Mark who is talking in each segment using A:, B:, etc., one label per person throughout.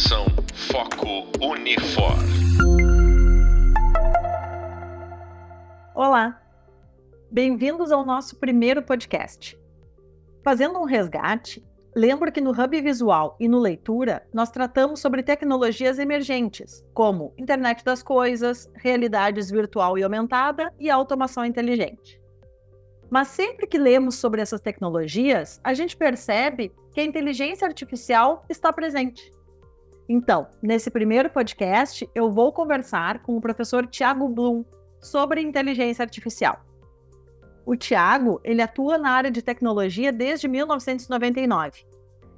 A: Atenção, foco Unifor.
B: Olá, bem-vindos ao nosso primeiro podcast. Fazendo um resgate, lembro que no Hub Visual e no Leitura nós tratamos sobre tecnologias emergentes, como internet das coisas, realidades virtual e aumentada e automação inteligente. Mas sempre que lemos sobre essas tecnologias, a gente percebe que a inteligência artificial está presente. Então, nesse primeiro podcast, eu vou conversar com o professor Tiago Blum sobre inteligência artificial. O Tiago, ele atua na área de tecnologia desde 1999.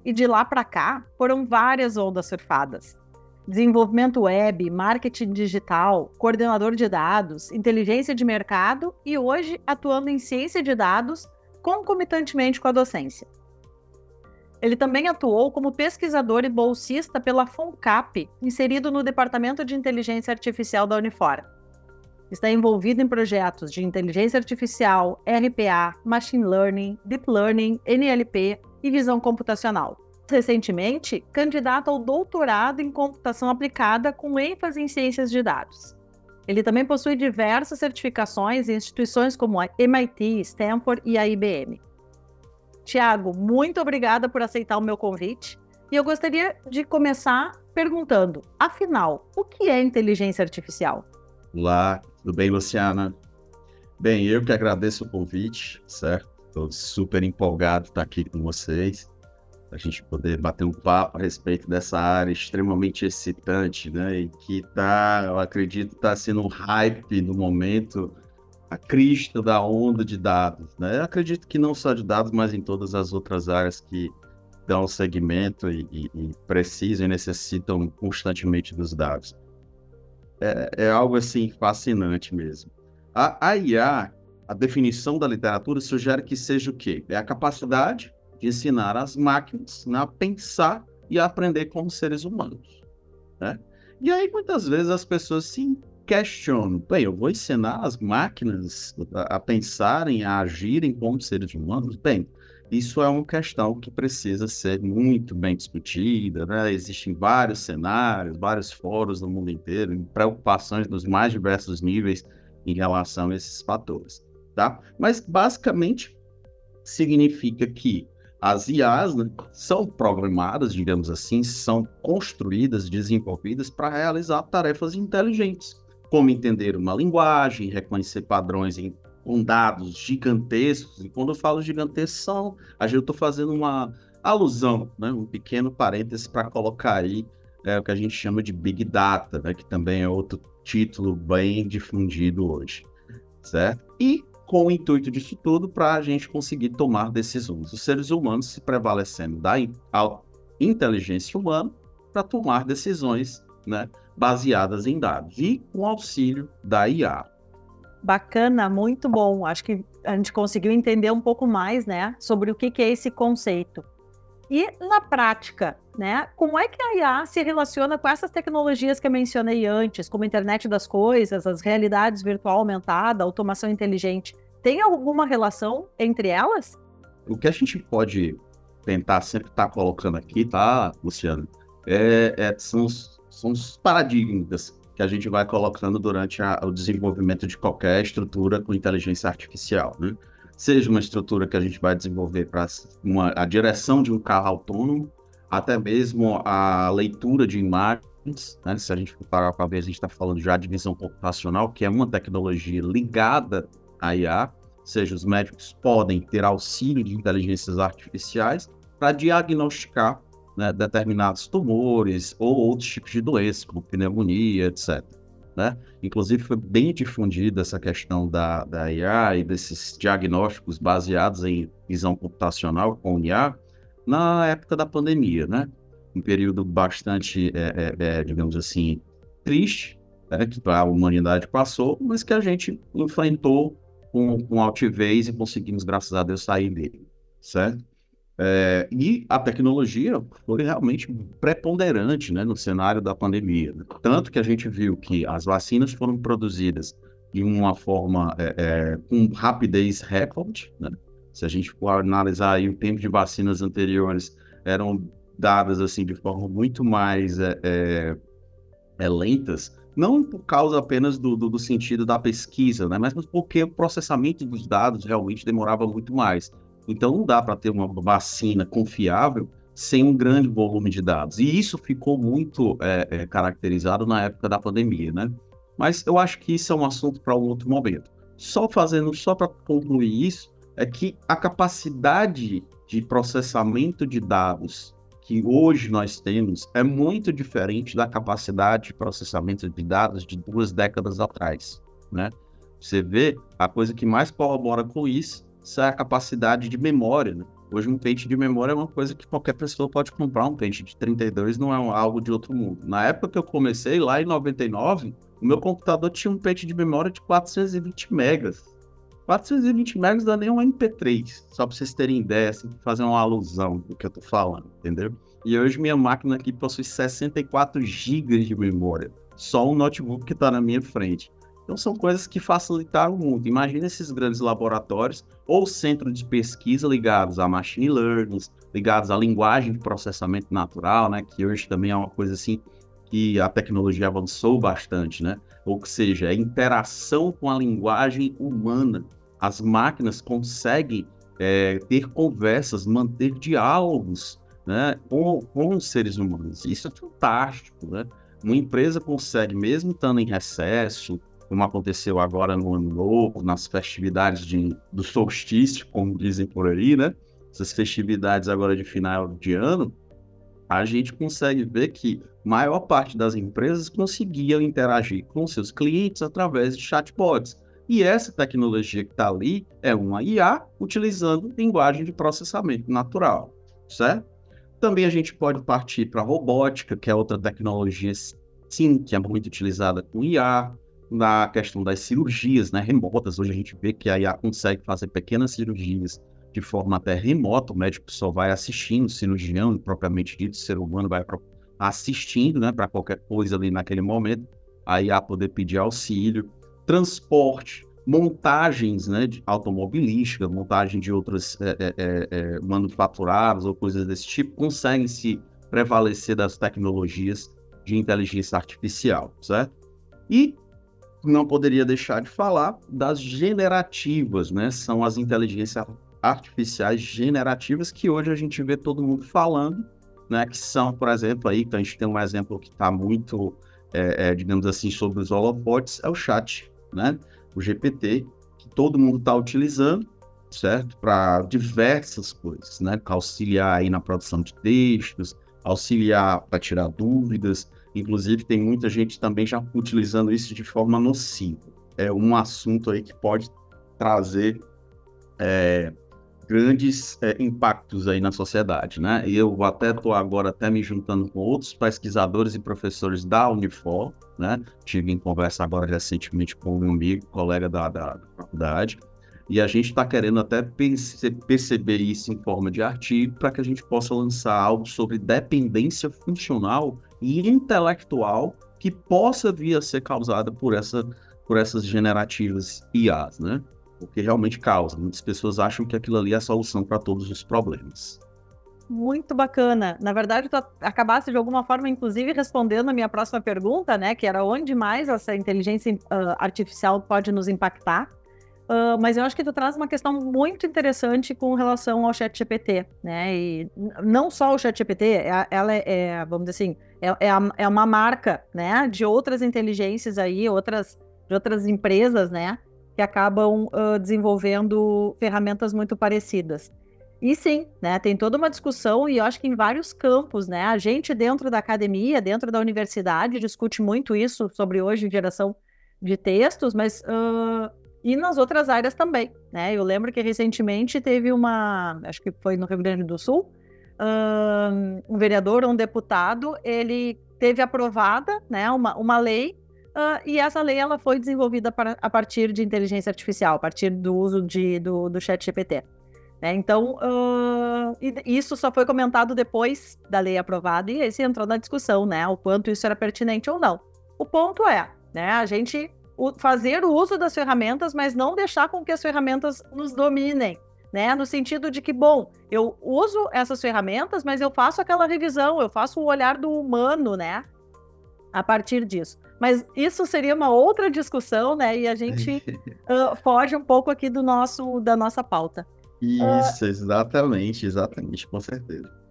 B: E de lá para cá, foram várias ondas surfadas desenvolvimento web, marketing digital, coordenador de dados, inteligência de mercado e hoje atuando em ciência de dados concomitantemente com a docência. Ele também atuou como pesquisador e bolsista pela FONCAP, inserido no Departamento de Inteligência Artificial da Unifor. Está envolvido em projetos de inteligência artificial, RPA, machine learning, deep learning, NLP e visão computacional recentemente candidato ao doutorado em computação aplicada com ênfase em ciências de dados. Ele também possui diversas certificações em instituições como a MIT, Stanford e a IBM. Tiago, muito obrigada por aceitar o meu convite. E eu gostaria de começar perguntando, afinal, o que é inteligência artificial?
C: Olá, tudo bem, Luciana? Bem, eu que agradeço o convite, certo? Estou super empolgado de estar aqui com vocês a gente poder bater um papo a respeito dessa área extremamente excitante, né? E que tá, eu acredito, está sendo um hype no momento, a crista da onda de dados, né? Eu acredito que não só de dados, mas em todas as outras áreas que dão segmento e, e, e precisam e necessitam constantemente dos dados. É, é algo assim fascinante mesmo. A, a IA, a definição da literatura sugere que seja o quê? É a capacidade de ensinar as máquinas né, a pensar e a aprender como seres humanos. Né? E aí, muitas vezes, as pessoas se questionam: bem, eu vou ensinar as máquinas a, pensarem, a agirem como seres humanos? Bem, isso é uma questão que precisa ser muito bem discutida, né? Existem vários cenários, vários fóruns no mundo inteiro, preocupações dos mais diversos níveis em relação a esses fatores, tá? Mas basicamente significa que as IAs né, são programadas, digamos assim, são construídas, desenvolvidas para realizar tarefas inteligentes, como entender uma linguagem, reconhecer padrões em, com dados gigantescos. E quando eu falo gigantescos, são, gente estou fazendo uma alusão, né, um pequeno parêntese para colocar aí é, o que a gente chama de Big Data, né, que também é outro título bem difundido hoje, certo? E com o intuito disso tudo para a gente conseguir tomar decisões. Os seres humanos se prevalecendo da inteligência humana para tomar decisões né, baseadas em dados e com auxílio da IA.
B: Bacana, muito bom. Acho que a gente conseguiu entender um pouco mais, né, sobre o que, que é esse conceito. E na prática, né, como é que a IA se relaciona com essas tecnologias que eu mencionei antes, como a internet das coisas, as realidades virtual aumentada, automação inteligente? Tem alguma relação entre elas?
C: O que a gente pode tentar sempre estar tá colocando aqui, tá, Luciano? É, é, são, os, são os paradigmas que a gente vai colocando durante a, o desenvolvimento de qualquer estrutura com inteligência artificial, né? Seja uma estrutura que a gente vai desenvolver para a direção de um carro autônomo, até mesmo a leitura de imagens, né? Se a gente parar para ver, a gente está falando já de visão computacional, que é uma tecnologia ligada a IA, ou seja, os médicos podem ter auxílio de inteligências artificiais para diagnosticar né, determinados tumores ou outros tipos de doenças, como pneumonia, etc. Né? Inclusive, foi bem difundida essa questão da, da IA e desses diagnósticos baseados em visão computacional com IA na época da pandemia, né? Um período bastante, é, é, é, digamos assim, triste, né, que a humanidade passou, mas que a gente enfrentou com, com altivez e conseguimos, graças a Deus, sair dele, certo? É, e a tecnologia foi realmente preponderante né, no cenário da pandemia. Tanto que a gente viu que as vacinas foram produzidas de uma forma é, é, com rapidez recorde. Né? Se a gente for analisar aí o tempo de vacinas anteriores, eram dadas assim de forma muito mais é, é, é, lentas, não por causa apenas do, do, do, sentido da pesquisa, né? mas porque o processamento dos dados realmente demorava muito mais. Então não dá para ter uma vacina confiável sem um grande volume de dados. E isso ficou muito é, é, caracterizado na época da pandemia, né? Mas eu acho que isso é um assunto para um outro momento. Só fazendo, só para concluir isso, é que a capacidade de processamento de dados que hoje nós temos é muito diferente da capacidade de processamento de dados de duas décadas atrás, né? Você vê, a coisa que mais corrobora com isso é a capacidade de memória, né? Hoje um pente de memória é uma coisa que qualquer pessoa pode comprar. Um pente de 32 não é algo de outro mundo. Na época que eu comecei, lá em 99, o meu computador tinha um pente de memória de 420 megas. 420 megas dá nem um MP3, só para vocês terem ideia, assim, fazer uma alusão do que eu tô falando, entendeu? E hoje minha máquina aqui possui 64 GB de memória, só um notebook que está na minha frente. Então são coisas que facilitaram muito. Imagina esses grandes laboratórios ou centros de pesquisa ligados a machine learning, ligados à linguagem de processamento natural, né, que hoje também é uma coisa assim que a tecnologia avançou bastante, né? Ou seja, a interação com a linguagem humana. As máquinas conseguem é, ter conversas, manter diálogos né, com, com os seres humanos. Isso é fantástico, né? Uma empresa consegue, mesmo estando em recesso, como aconteceu agora no Ano Novo, nas festividades de, do solstício, como dizem por aí, né? Essas festividades agora de final de ano, a gente consegue ver que maior parte das empresas conseguiam interagir com seus clientes através de chatbots. E essa tecnologia que está ali é uma IA utilizando linguagem de processamento natural, certo? Também a gente pode partir para robótica, que é outra tecnologia, sim, que é muito utilizada com IA na questão das cirurgias né, remotas. Hoje a gente vê que a IA consegue fazer pequenas cirurgias de forma até remota, o médico só vai assistindo, o cirurgião, propriamente dito, o ser humano vai assistindo né, para qualquer coisa ali naquele momento, a IA poder pedir auxílio, transporte, montagens né, de automobilística, montagem de outras é, é, é, é manufaturadas ou coisas desse tipo, conseguem se prevalecer das tecnologias de inteligência artificial, certo? E não poderia deixar de falar das generativas, né? São as inteligências artificiais generativas que hoje a gente vê todo mundo falando, né? Que são, por exemplo, aí, então a gente tem um exemplo que está muito, é, é, digamos assim, sobre os holofotes, é o chat, né? O GPT, que todo mundo está utilizando, certo? Para diversas coisas, né? Para auxiliar aí na produção de textos, auxiliar para tirar dúvidas, Inclusive, tem muita gente também já utilizando isso de forma nociva. É um assunto aí que pode trazer é, grandes é, impactos aí na sociedade, né? E eu até estou agora até me juntando com outros pesquisadores e professores da Unifor, né? Tive em conversa agora recentemente com um amigo, colega da, da, da faculdade, e a gente está querendo até perceber isso em forma de artigo para que a gente possa lançar algo sobre dependência funcional e intelectual que possa vir a ser causada por, essa, por essas generativas IAs, né? Porque realmente causa. Muitas pessoas acham que aquilo ali é a solução para todos os problemas.
B: Muito bacana. Na verdade, tu acabaste de alguma forma, inclusive, respondendo a minha próxima pergunta, né? Que era onde mais essa inteligência uh, artificial pode nos impactar. Mas eu acho que tu traz uma questão muito interessante com relação ao chat GPT, né? E não só o chat GPT, é, ela é, é, vamos dizer assim, é, é, é, uma marca, né? De outras inteligências aí, outras, de outras empresas, né? Que acabam uh, desenvolvendo ferramentas muito parecidas. E sim, né? Tem toda uma discussão e eu acho que em vários campos, né? A gente dentro da academia, dentro da universidade, discute muito isso sobre hoje geração de textos, mas uh, e nas outras áreas também, né? Eu lembro que recentemente teve uma, acho que foi no Rio Grande do Sul, um vereador, um deputado, ele teve aprovada, né, uma, uma lei uh, e essa lei ela foi desenvolvida para, a partir de inteligência artificial, a partir do uso de, do, do chat GPT. Né? Então, uh, isso só foi comentado depois da lei aprovada e esse entrou na discussão, né, o quanto isso era pertinente ou não. O ponto é, né, a gente fazer o uso das ferramentas, mas não deixar com que as ferramentas nos dominem. né? No sentido de que, bom, eu uso essas ferramentas, mas eu faço aquela revisão, eu faço o olhar do humano, né? A partir disso. Mas isso seria uma outra discussão, né? E a gente uh, foge um pouco aqui do nosso, da nossa pauta.
C: Isso, uh, exatamente, exatamente, com certeza.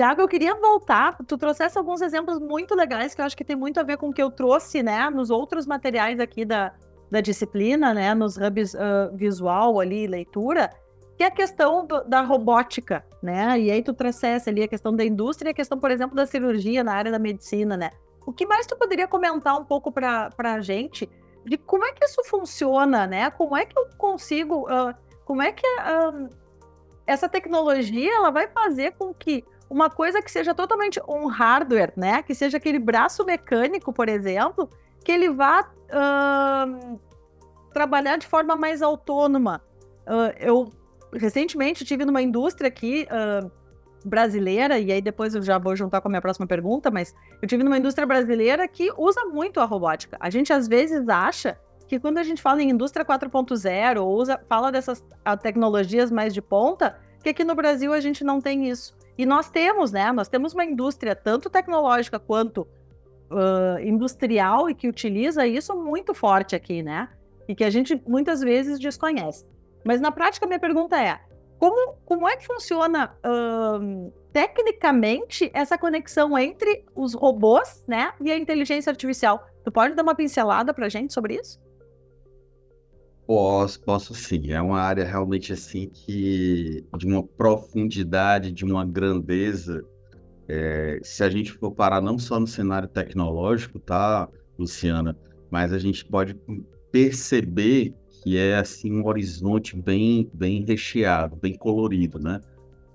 B: Tiago, eu queria voltar. Tu trouxesse alguns exemplos muito legais que eu acho que tem muito a ver com o que eu trouxe, né, nos outros materiais aqui da, da disciplina, né, nos hubs uh, visual ali, leitura, que é a questão do, da robótica, né? E aí tu trouxesse ali a questão da indústria a questão, por exemplo, da cirurgia na área da medicina, né? O que mais tu poderia comentar um pouco para a gente de como é que isso funciona, né? Como é que eu consigo, uh, como é que uh, essa tecnologia ela vai fazer com que uma coisa que seja totalmente um hardware, né? Que seja aquele braço mecânico, por exemplo, que ele vá uh, trabalhar de forma mais autônoma. Uh, eu recentemente tive numa indústria aqui uh, brasileira, e aí depois eu já vou juntar com a minha próxima pergunta, mas eu tive numa indústria brasileira que usa muito a robótica. A gente às vezes acha que quando a gente fala em indústria 4.0 ou usa, fala dessas tecnologias mais de ponta, que aqui no Brasil a gente não tem isso. E nós temos, né? Nós temos uma indústria tanto tecnológica quanto uh, industrial e que utiliza isso muito forte aqui, né? E que a gente muitas vezes desconhece. Mas na prática, minha pergunta é: como, como é que funciona uh, tecnicamente essa conexão entre os robôs, né, e a inteligência artificial? Tu pode dar uma pincelada para gente sobre isso?
C: Posso, posso sim. É uma área realmente assim que de uma profundidade, de uma grandeza. É, se a gente for parar não só no cenário tecnológico, tá, Luciana, mas a gente pode perceber que é assim um horizonte bem, bem recheado, bem colorido, né?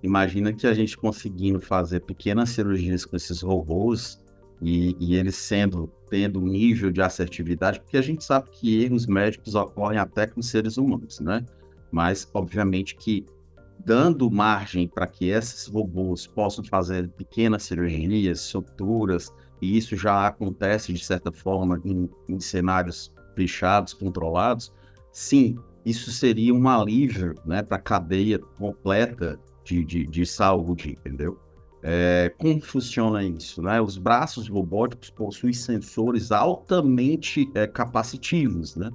C: Imagina que a gente conseguindo fazer pequenas cirurgias com esses robôs e, e eles sendo tendo um nível de assertividade, porque a gente sabe que erros médicos ocorrem até com seres humanos, né? Mas, obviamente, que dando margem para que esses robôs possam fazer pequenas cirurgias, suturas, e isso já acontece de certa forma em, em cenários fechados, controlados, sim, isso seria um alívio né, para a cadeia completa de, de, de saúde, entendeu? É, como funciona isso? Né? Os braços robóticos possuem sensores altamente é, capacitivos. Né?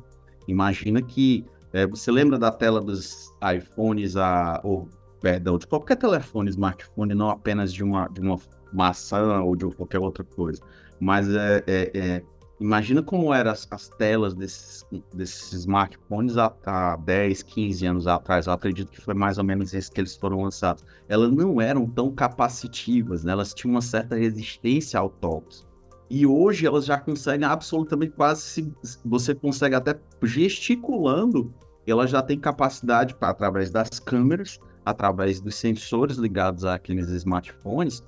C: Imagina que é, você lembra da tela dos iPhones, a, ou perdão, de qualquer telefone, smartphone, não apenas de uma, de uma maçã ou de qualquer outra coisa, mas é, é, é Imagina como eram as, as, telas desses, desses smartphones há, há 10, 15 anos atrás. Eu acredito que foi mais ou menos esse que eles foram lançados. Elas não eram tão capacitivas, né? elas tinham uma certa resistência ao toque. E hoje elas já conseguem absolutamente quase. Se, você consegue até gesticulando, elas já têm capacidade, pra, através das câmeras, através dos sensores ligados àqueles smartphones,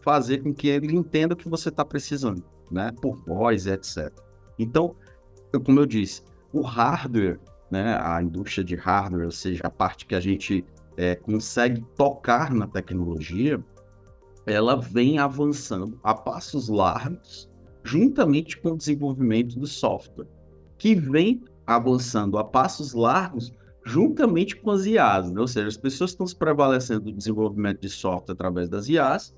C: fazer com que ele entenda o que você está precisando né, por voz, etc. Então, como eu disse, o hardware, né, a indústria de hardware, ou seja, a parte que a gente é, consegue tocar na tecnologia, ela vem avançando a passos largos, juntamente com o desenvolvimento do software, que vem avançando a passos largos juntamente com as IAs, né? ou seja, as pessoas estão se prevalecendo do desenvolvimento de software através das IAs,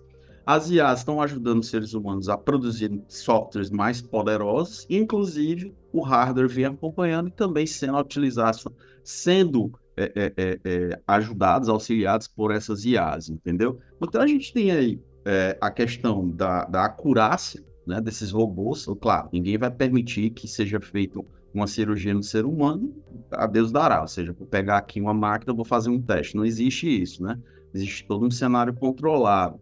C: as IAs estão ajudando os seres humanos a produzir softwares mais poderosos, inclusive o hardware vem acompanhando e também sendo utilizados, sendo é, é, é, é, ajudados, auxiliados por essas IAs, entendeu? Então a gente tem aí é, a questão da, da acurácia né, desses robôs. Claro, ninguém vai permitir que seja feita uma cirurgia no ser humano, a Deus dará. Ou seja, vou pegar aqui uma máquina, vou fazer um teste. Não existe isso, né? Existe todo um cenário controlado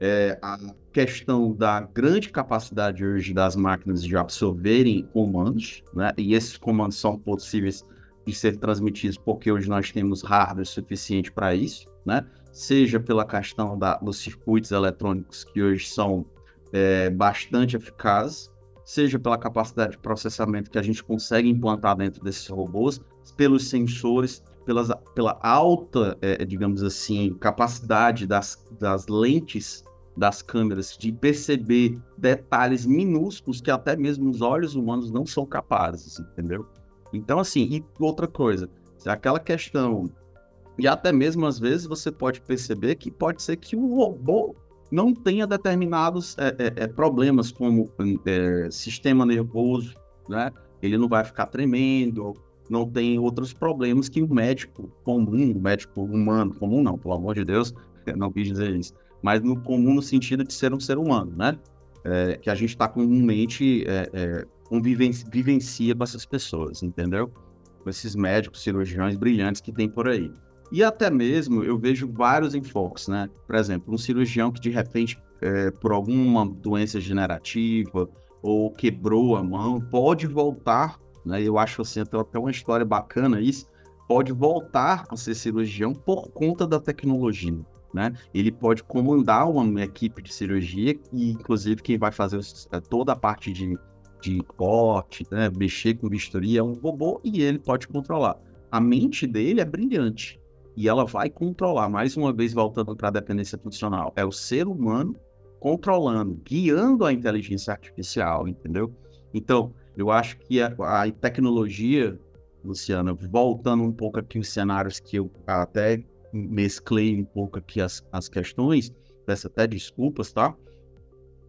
C: é, a questão da grande capacidade hoje das máquinas de absorverem comandos, né? E esses comandos são possíveis de ser transmitidos porque hoje nós temos hardware suficiente para isso, né? Seja pela questão da, dos circuitos eletrônicos que hoje são é, bastante eficazes, seja pela capacidade de processamento que a gente consegue implantar dentro desses robôs, pelos sensores, pelas, pela alta, é, digamos assim, capacidade das, das lentes das câmeras de perceber detalhes minúsculos que até mesmo os olhos humanos não são capazes, entendeu? Então, assim, e outra coisa, se aquela questão E até mesmo às vezes você pode perceber que pode ser que o robô não tenha determinados é, é, é problemas como é, sistema nervoso, né? Ele não vai ficar tremendo, não tem outros problemas que o médico comum, médico humano comum não, pelo amor de Deus, não quis dizer isso, mas no comum no sentido de ser um ser humano, né? É, que a gente está comumente é, é, convivencia com essas pessoas, entendeu? Com esses médicos, cirurgiões brilhantes que tem por aí. E até mesmo eu vejo vários enfoques, né? Por exemplo, um cirurgião que de repente, é, por alguma doença generativa ou quebrou a mão, pode voltar, né? Eu acho assim, até uma história bacana isso, pode voltar a ser cirurgião por conta da tecnologia. Né? Ele pode comandar uma equipe de cirurgia e, inclusive, quem vai fazer é, toda a parte de, de corte, né? mexer com vistoria é um robô e ele pode controlar. A mente dele é brilhante e ela vai controlar, mais uma vez voltando para a dependência funcional, é o ser humano controlando, guiando a inteligência artificial, entendeu? Então, eu acho que a, a tecnologia, Luciana, voltando um pouco aqui os cenários que eu até mesclei um pouco aqui as, as questões, peço até desculpas, tá?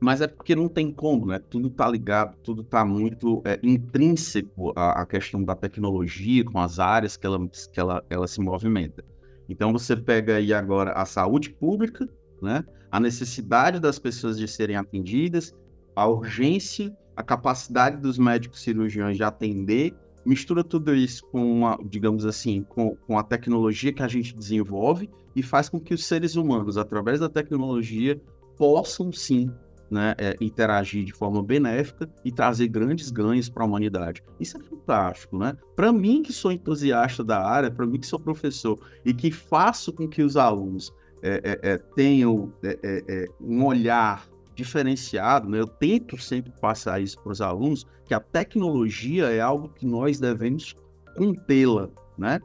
C: Mas é porque não tem como, né? Tudo tá ligado, tudo tá muito é, intrínseco à, à, questão da tecnologia, com as áreas que ela, que ela, ela se movimenta. Então você pega aí agora a saúde pública, né? A necessidade das pessoas de serem atendidas, a urgência, a capacidade dos médicos cirurgiões de atender, mistura tudo isso com, uma, digamos assim, com, com a tecnologia que a gente desenvolve e faz com que os seres humanos, através da tecnologia, possam sim né, é, interagir de forma benéfica e trazer grandes ganhos para a humanidade. Isso é fantástico, né? Para mim que sou entusiasta da área, para mim que sou professor e que faço com que os alunos é, é, é tenham é, é, um olhar diferenciado, né? eu tento sempre passar isso para os alunos, que a tecnologia é algo que nós devemos contê-la, né?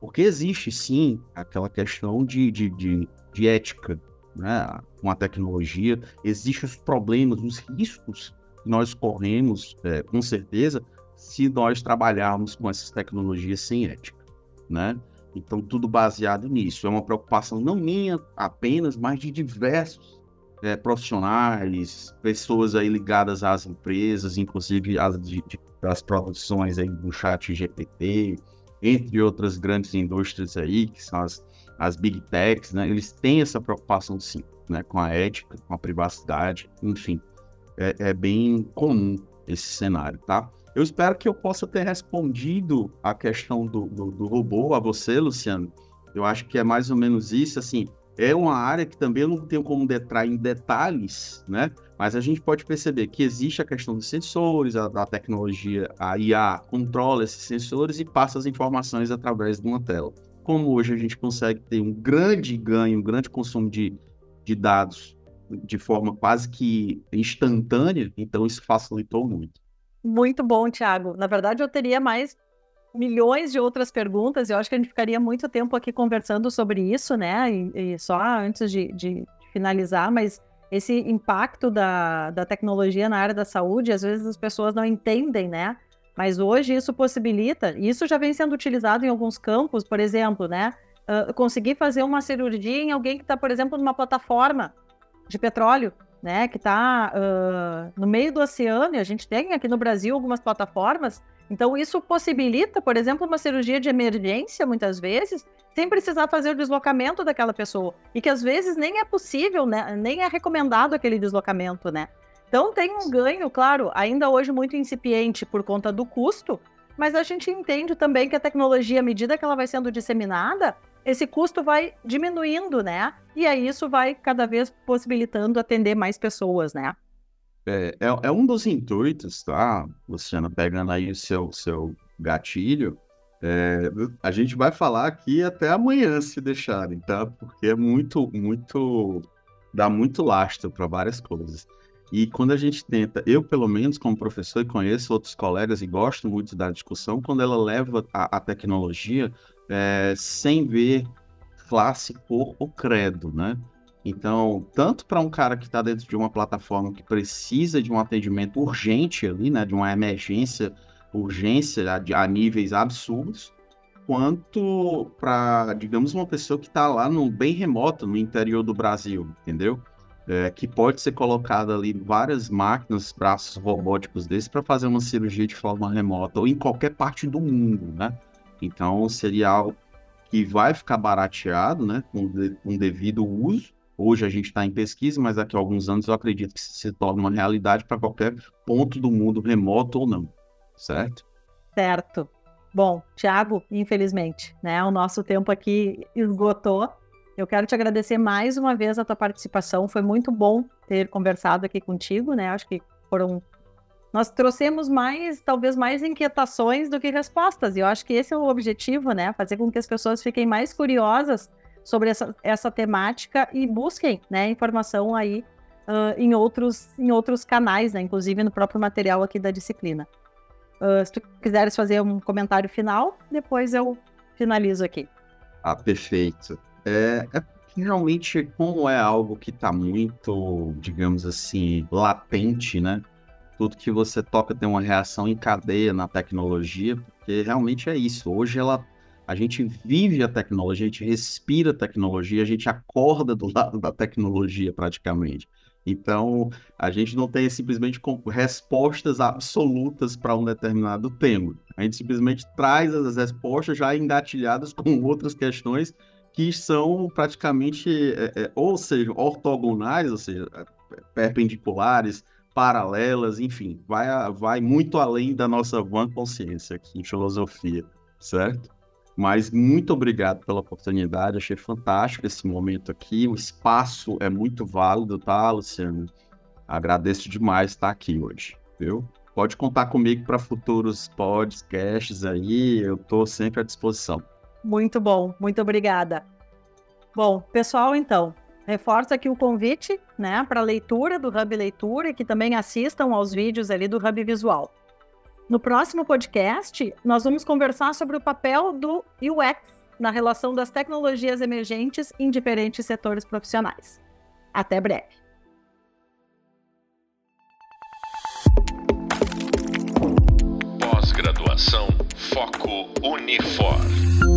C: Porque existe sim aquela questão de, de, de, de ética, né, com a tecnologia, existem os problemas, os riscos que nós corremos, é, com certeza, se nós trabalharmos com essas tecnologias sem ética, né? Então, tudo baseado nisso. É uma preocupação não minha apenas, mas de diversos é, profissionais, pessoas aí ligadas às empresas, inclusive as, de, de, as produções aí do chat GPT, entre outras grandes indústrias aí, que são as, as big techs, né, eles têm essa preocupação sim, né, com a ética, com a privacidade, enfim, é, é bem comum esse cenário, tá? Eu espero que eu possa ter respondido a questão do, do, do, robô a você, Luciano. Eu acho que é mais ou menos isso, assim, é uma área que também eu não tenho como entrar em detalhes, né? Mas a gente pode perceber que existe a questão dos sensores, a, a tecnologia, a IA controla esses sensores e passa as informações através de uma tela como hoje a gente consegue ter um grande ganho, um grande consumo de, de dados de forma quase que instantânea, então isso facilitou muito.
B: Muito bom, Thiago. Na verdade, eu teria mais milhões de outras perguntas. Eu acho que a gente ficaria muito tempo aqui conversando sobre isso, né? E, e só antes de, de, finalizar, mas esse impacto da, da tecnologia na área da saúde, às vezes as pessoas não entendem, né? Mas hoje isso possibilita, e isso já vem sendo utilizado em alguns campos, por exemplo, né? Uh, conseguir fazer uma cirurgia em alguém que está, por exemplo, numa plataforma de petróleo, né? Que está uh, no meio do oceano, e a gente tem aqui no Brasil algumas plataformas. Então, isso possibilita, por exemplo, uma cirurgia de emergência, muitas vezes, sem precisar fazer o deslocamento daquela pessoa. E que às vezes nem é possível, né? Nem é recomendado aquele deslocamento, né? Então tem um ganho, claro, ainda hoje muito incipiente por conta do custo, mas a gente entende também que a tecnologia, à medida que ela vai sendo disseminada, esse custo vai diminuindo, né? E aí isso vai cada vez possibilitando atender mais pessoas, né?
C: É, é, é um dos intuitos, tá, Luciana, pegando aí o seu, seu gatilho, é, a gente vai falar aqui até amanhã, se deixarem, tá? Porque é muito, muito. dá muito lastro para várias coisas. E quando a gente tenta, eu pelo menos como professor e conheço outros colegas e gosto muito da discussão, quando ela leva a, a tecnologia é, sem ver classe, cor ou credo, né? Então, tanto para um cara que está dentro de uma plataforma que precisa de um atendimento urgente ali, né, de uma emergência, urgência a, a níveis absurdos, quanto para, digamos, uma pessoa que está lá no bem remoto, no interior do Brasil, entendeu? É, que pode ser colocada ali várias máquinas, braços robóticos desses para fazer uma cirurgia de forma remota ou em qualquer parte do mundo, né? Então seria algo que vai ficar barateado, né, com, de, com devido uso. Hoje a gente está em pesquisa, mas daqui a alguns anos eu acredito que se torne uma realidade para qualquer ponto do mundo, remoto ou não, certo?
B: Certo. Bom, Thiago, infelizmente, né, o nosso tempo aqui esgotou. Eu quero te agradecer mais uma vez a tua participação. Foi muito bom ter conversado aqui contigo, né? Acho que foram nós trouxemos mais, talvez mais inquietações do que respostas. E eu acho que esse é o objetivo, né? Fazer com que as pessoas fiquem mais curiosas sobre essa, essa temática e busquem, né, informação aí uh, em, outros, em outros canais, né? Inclusive no próprio material aqui da disciplina. Uh, se tu quiseres fazer um comentário final, depois eu finalizo aqui.
C: Ah, perfeito. É, é realmente como é algo que está muito, digamos assim, latente, né? tudo que você toca tem uma reação em cadeia na tecnologia, porque realmente é isso. Hoje ela a gente vive a tecnologia, a gente respira a tecnologia, a gente acorda do lado da tecnologia praticamente. Então, a gente não tem simplesmente respostas absolutas para um determinado tema. A gente simplesmente traz as respostas já engatilhadas com outras questões que são praticamente, é, é, ou seja, ortogonais, ou seja, perpendiculares, paralelas, enfim, vai, vai muito além da nossa vã consciência aqui em filosofia, certo? Mas muito obrigado pela oportunidade, achei fantástico esse momento aqui, o espaço é muito válido, tá, Luciano? Agradeço demais estar aqui hoje, viu? Pode contar comigo para futuros podcasts aí, eu estou sempre à disposição.
B: Muito bom, muito obrigada. Bom, pessoal, então, reforço aqui o convite, né, para leitura do Hub Leitura e que também assistam aos vídeos ali do Hub Visual. No próximo podcast, nós vamos conversar sobre o papel do UX na relação das tecnologias emergentes em diferentes setores profissionais. Até breve.
A: Pós-graduação Foco Unifor.